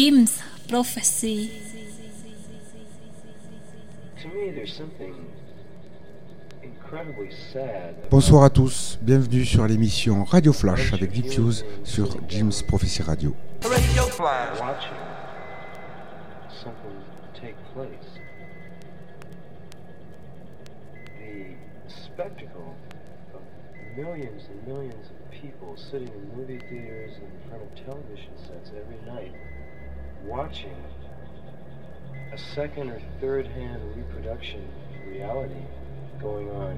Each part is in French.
Jim's Prophecy. Bonsoir à tous, bienvenue sur l'émission Radio Flash avec Diffuse sur Jim's Prophecy Radio. Radio Flash. something take place. The spectacle of millions and millions of people sitting in movie theaters and in front of television sets every night watching a second or third hand reproduction reality going on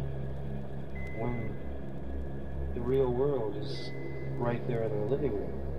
when the real world is right there in the living room.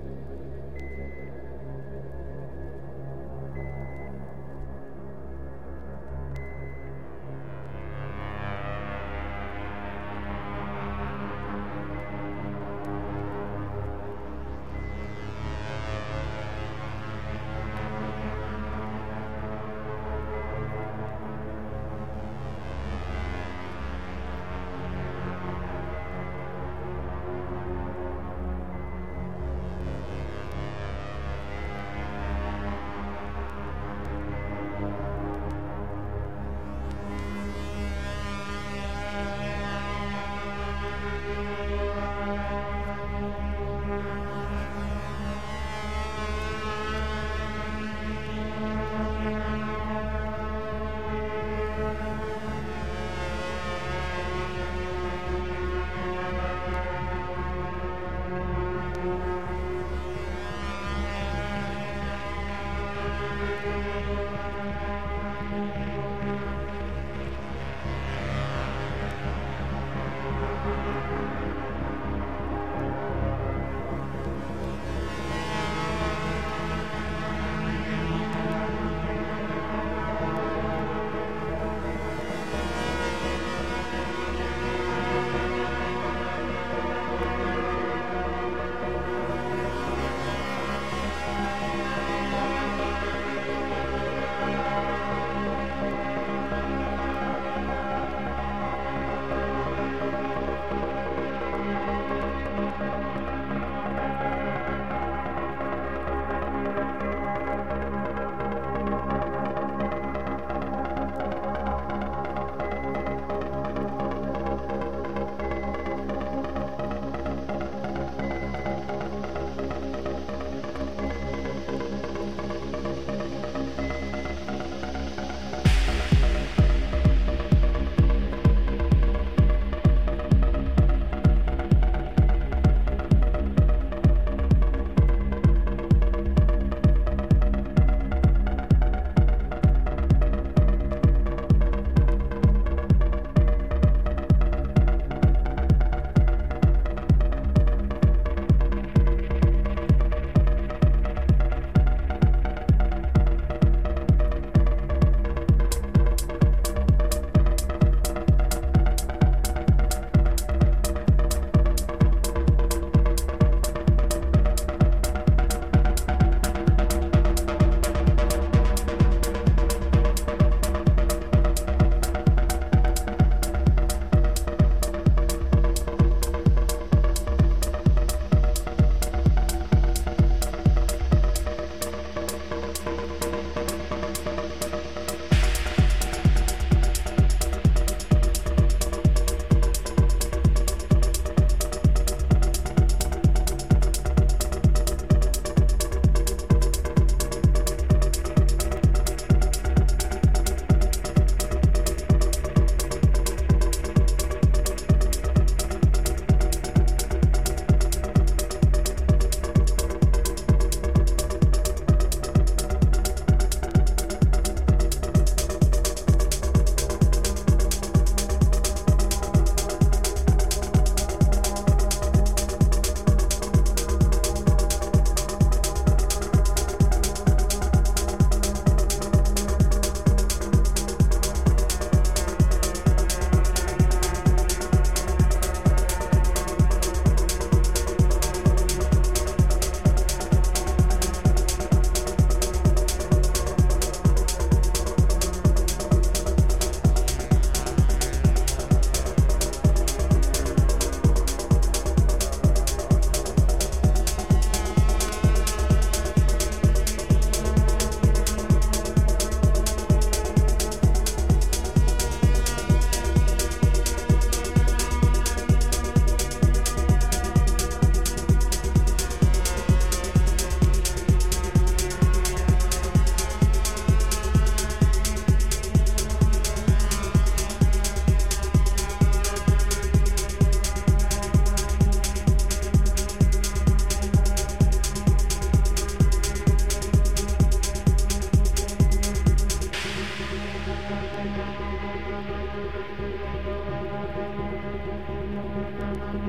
Thank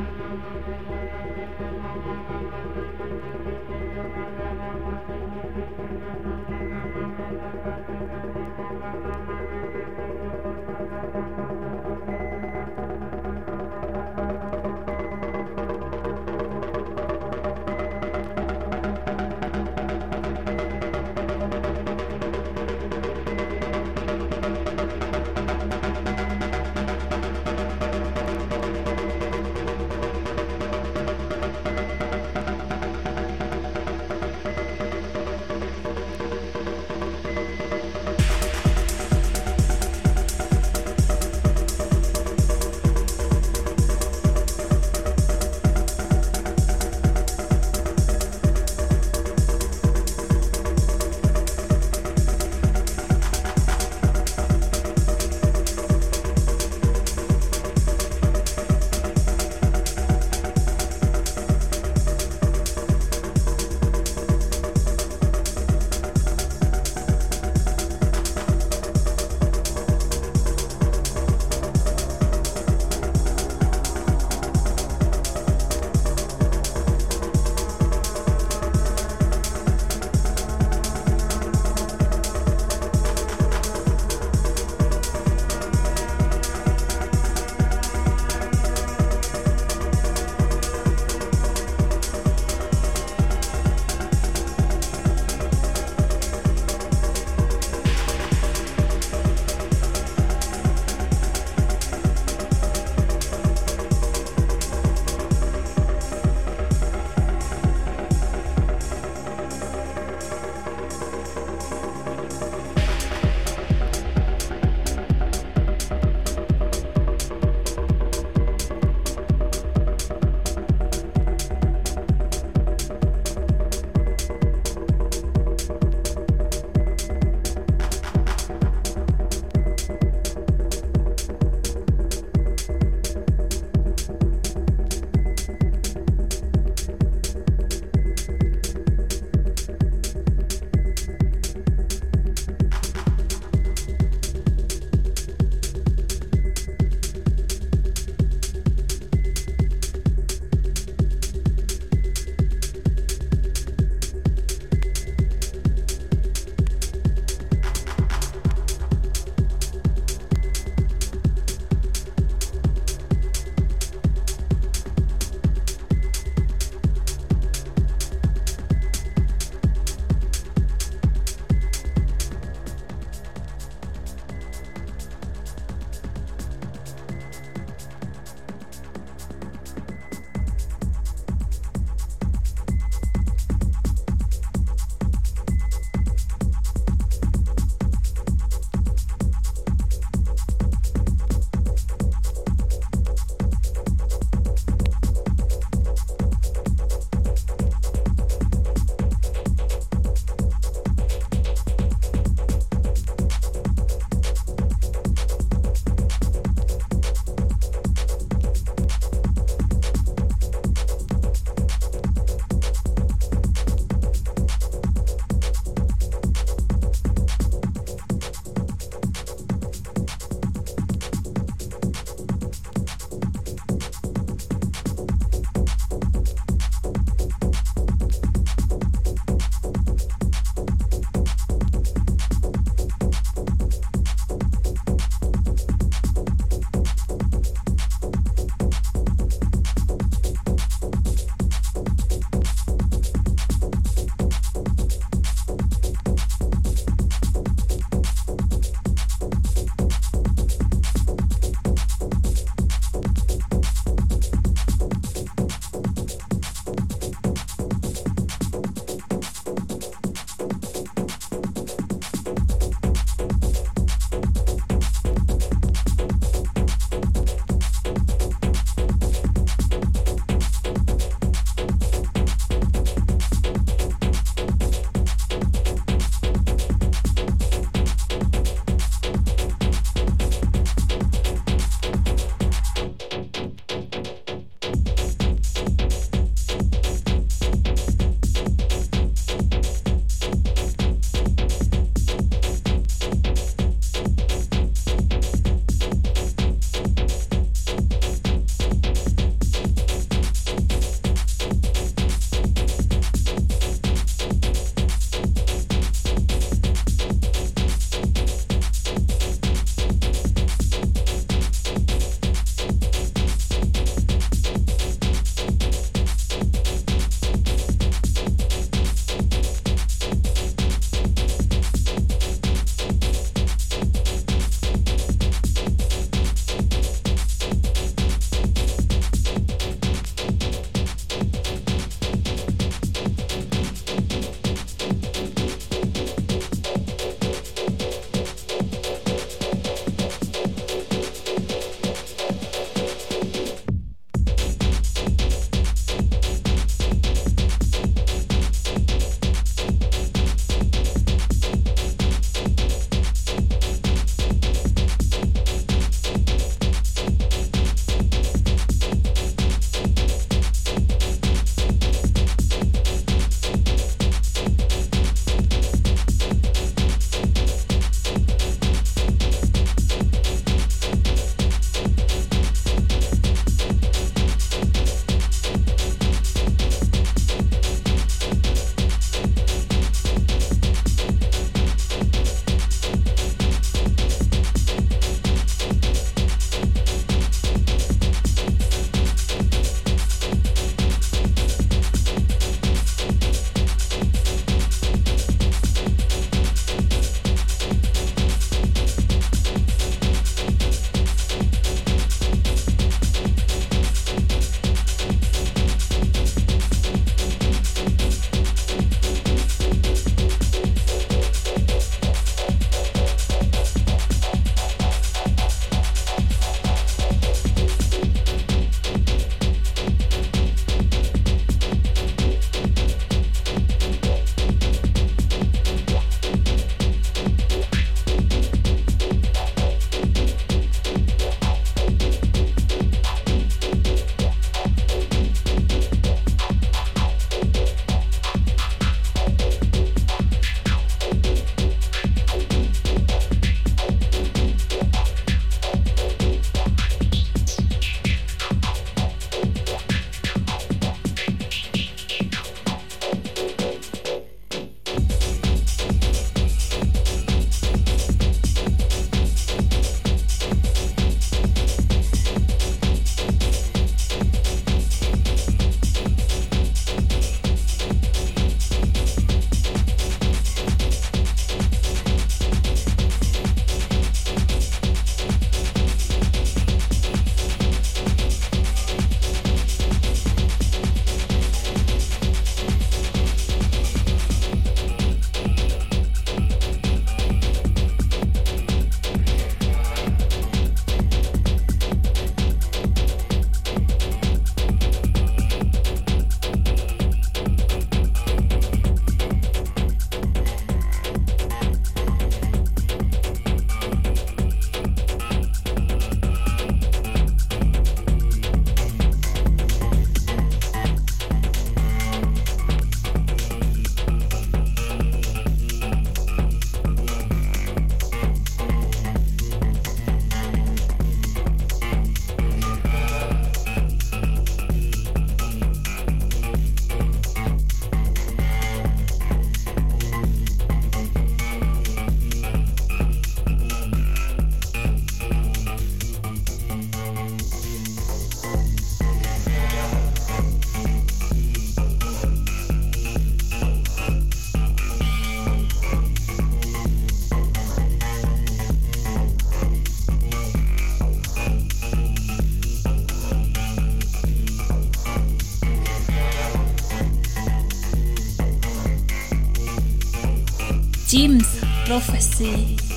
Jim's prophecy.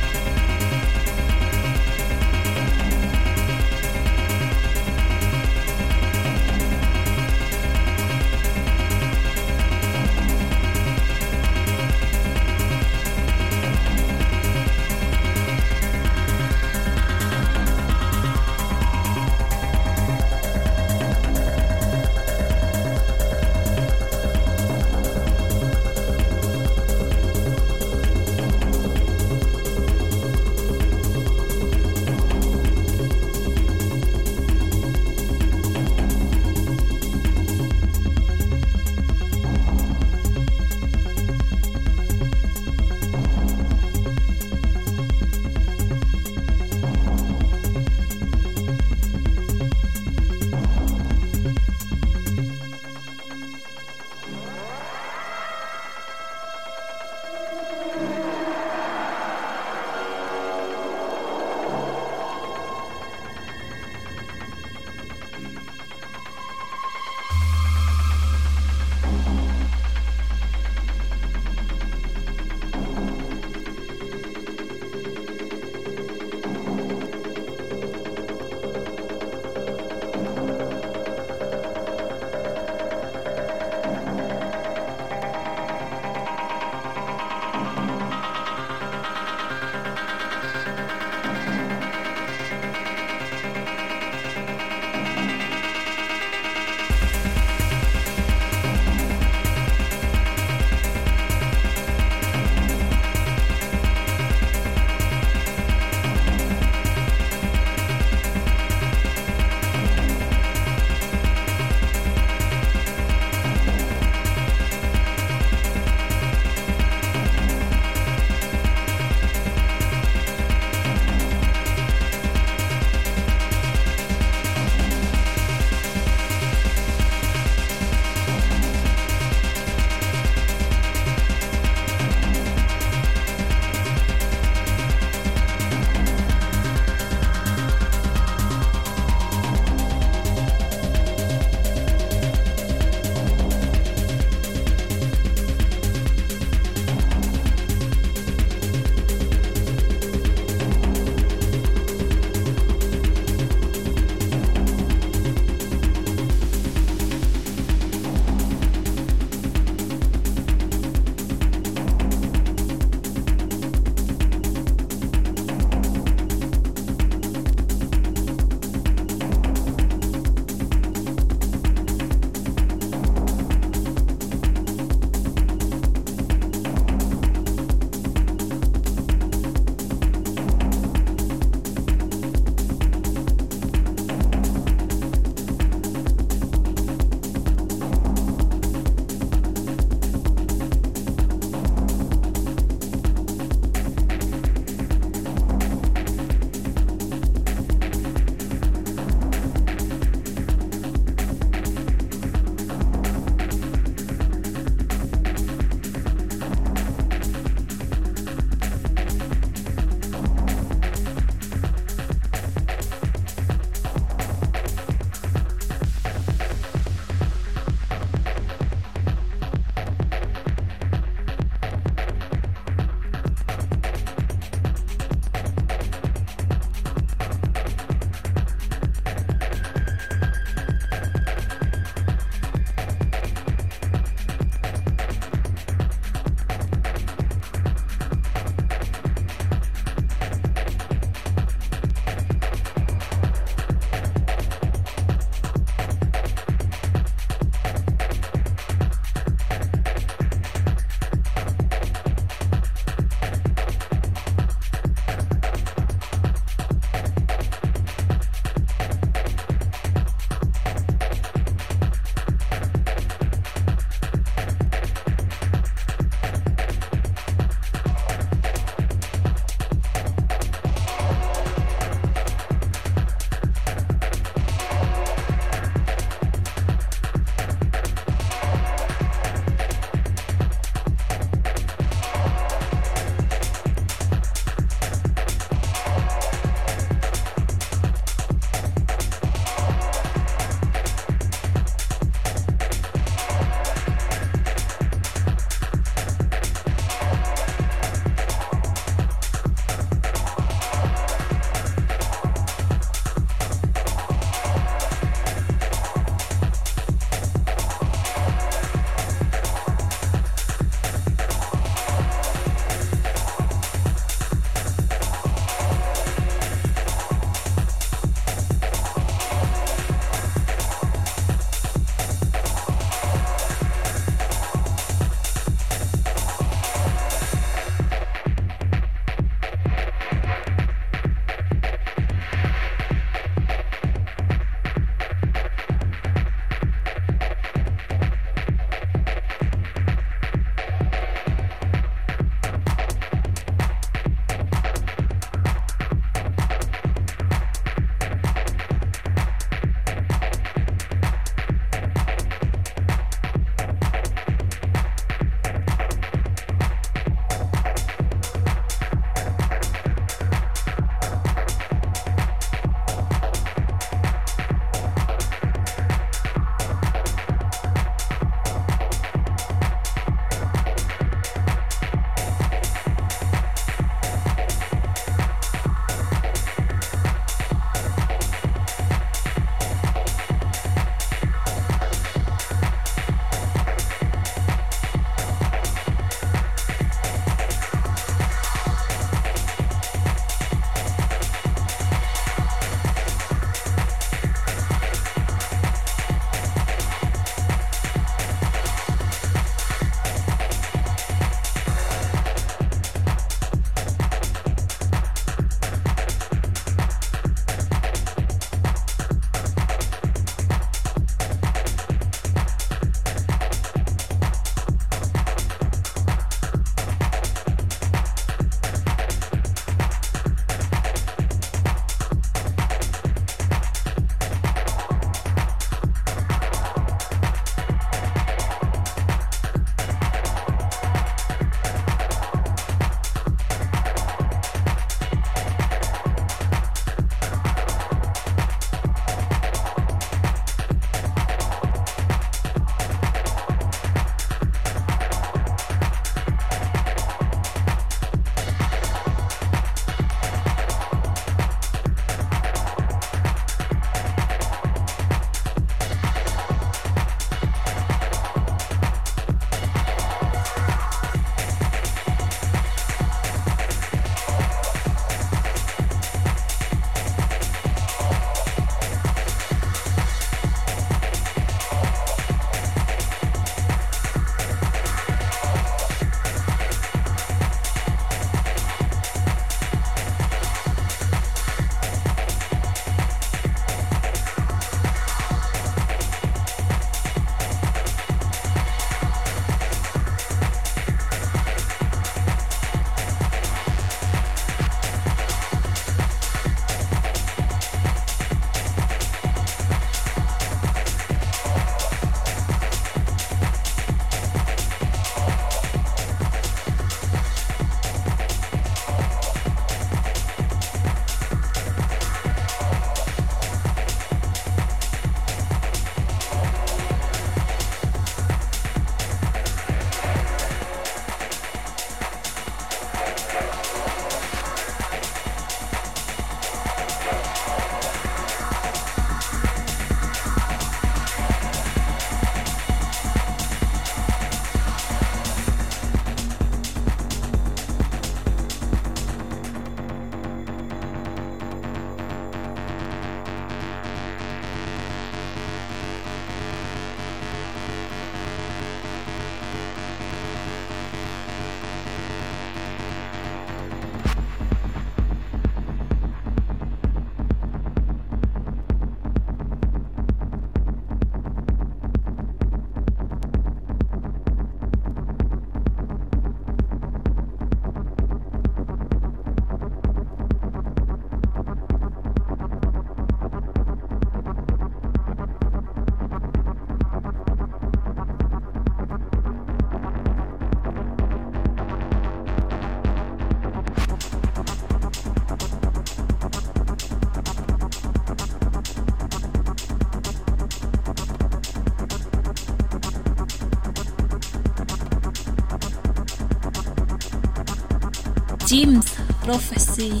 Lebensprofessie.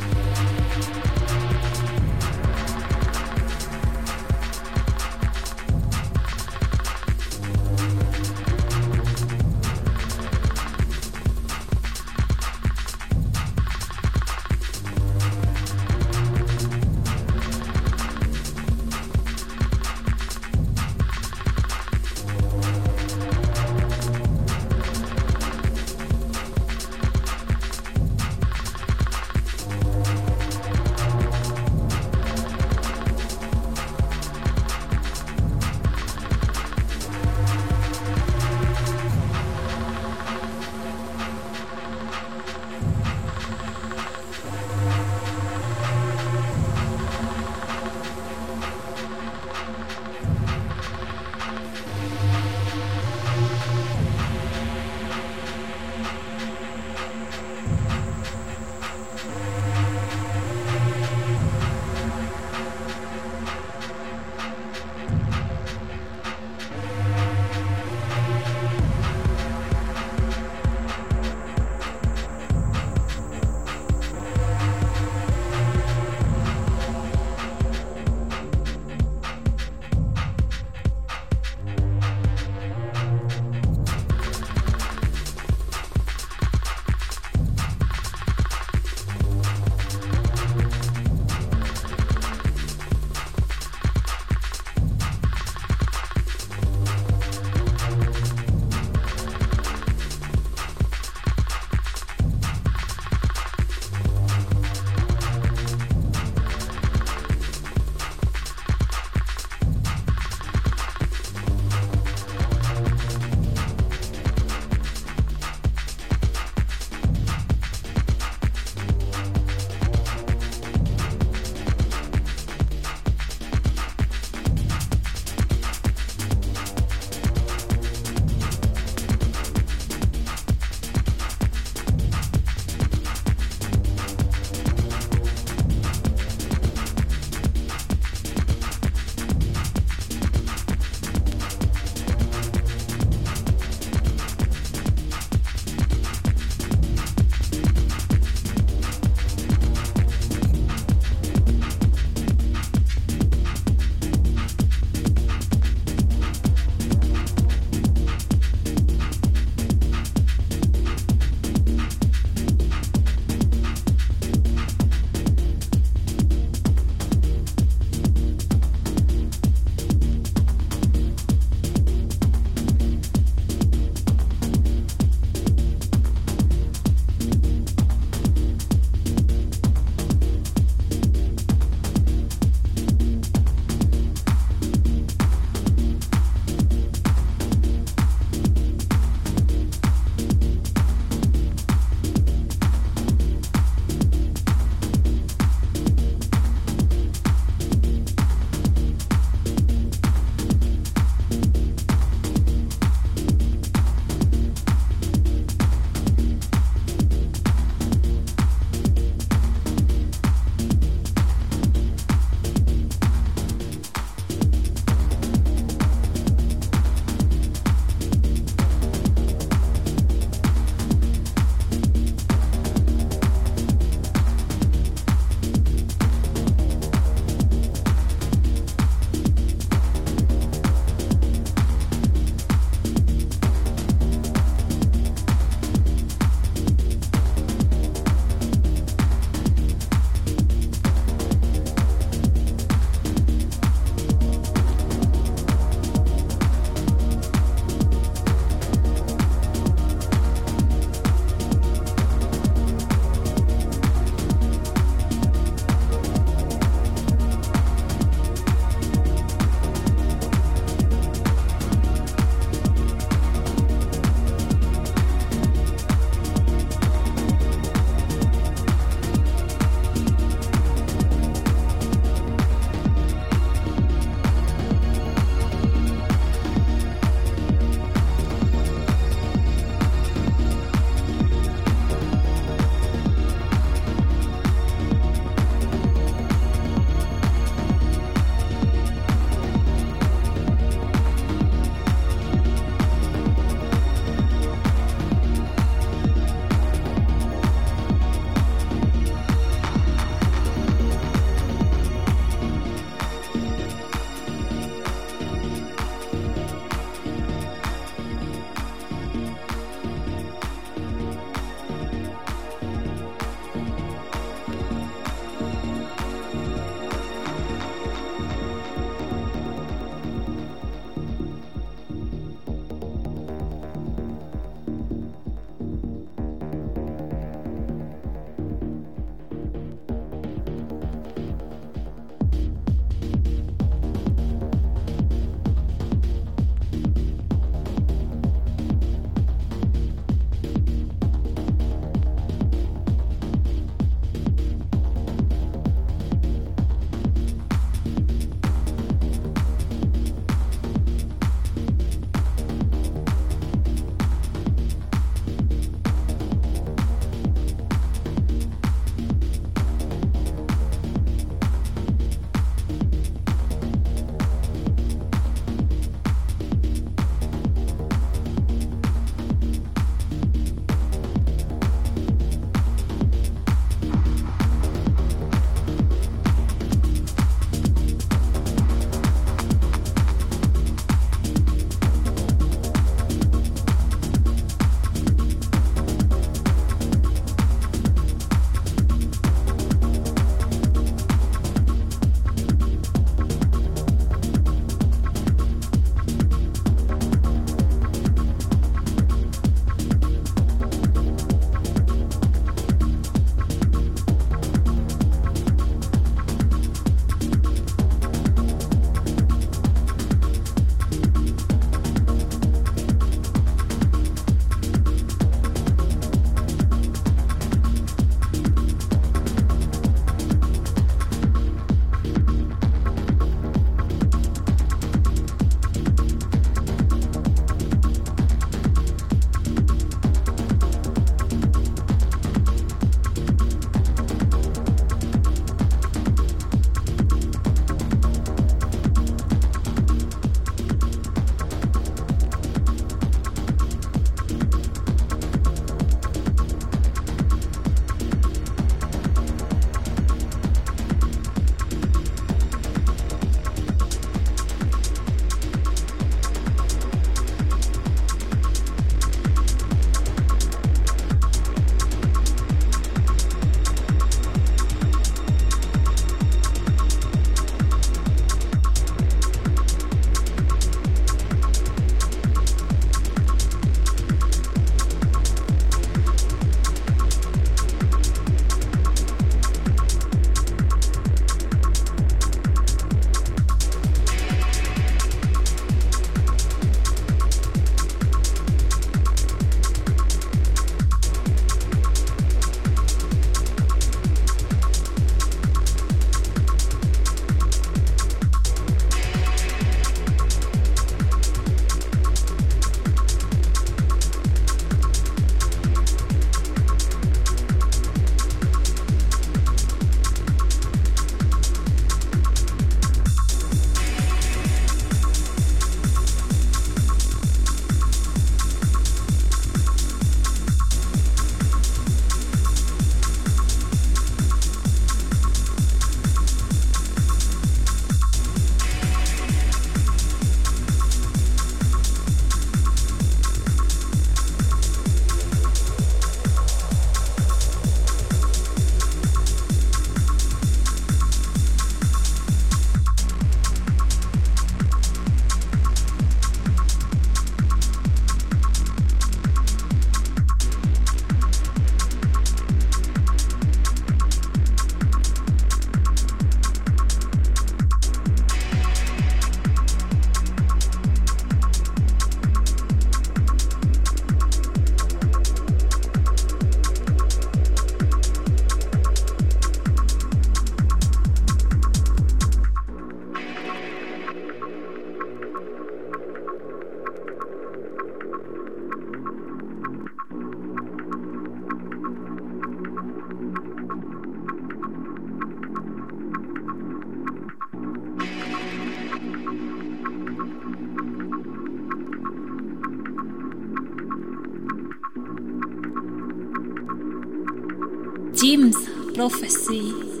Prophecy. Jim's prophecy.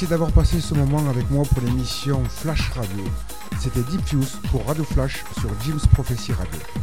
Merci d'avoir passé ce moment avec moi pour l'émission Flash Radio. C'était Deep Fuse pour Radio Flash sur Jim's Prophecy Radio.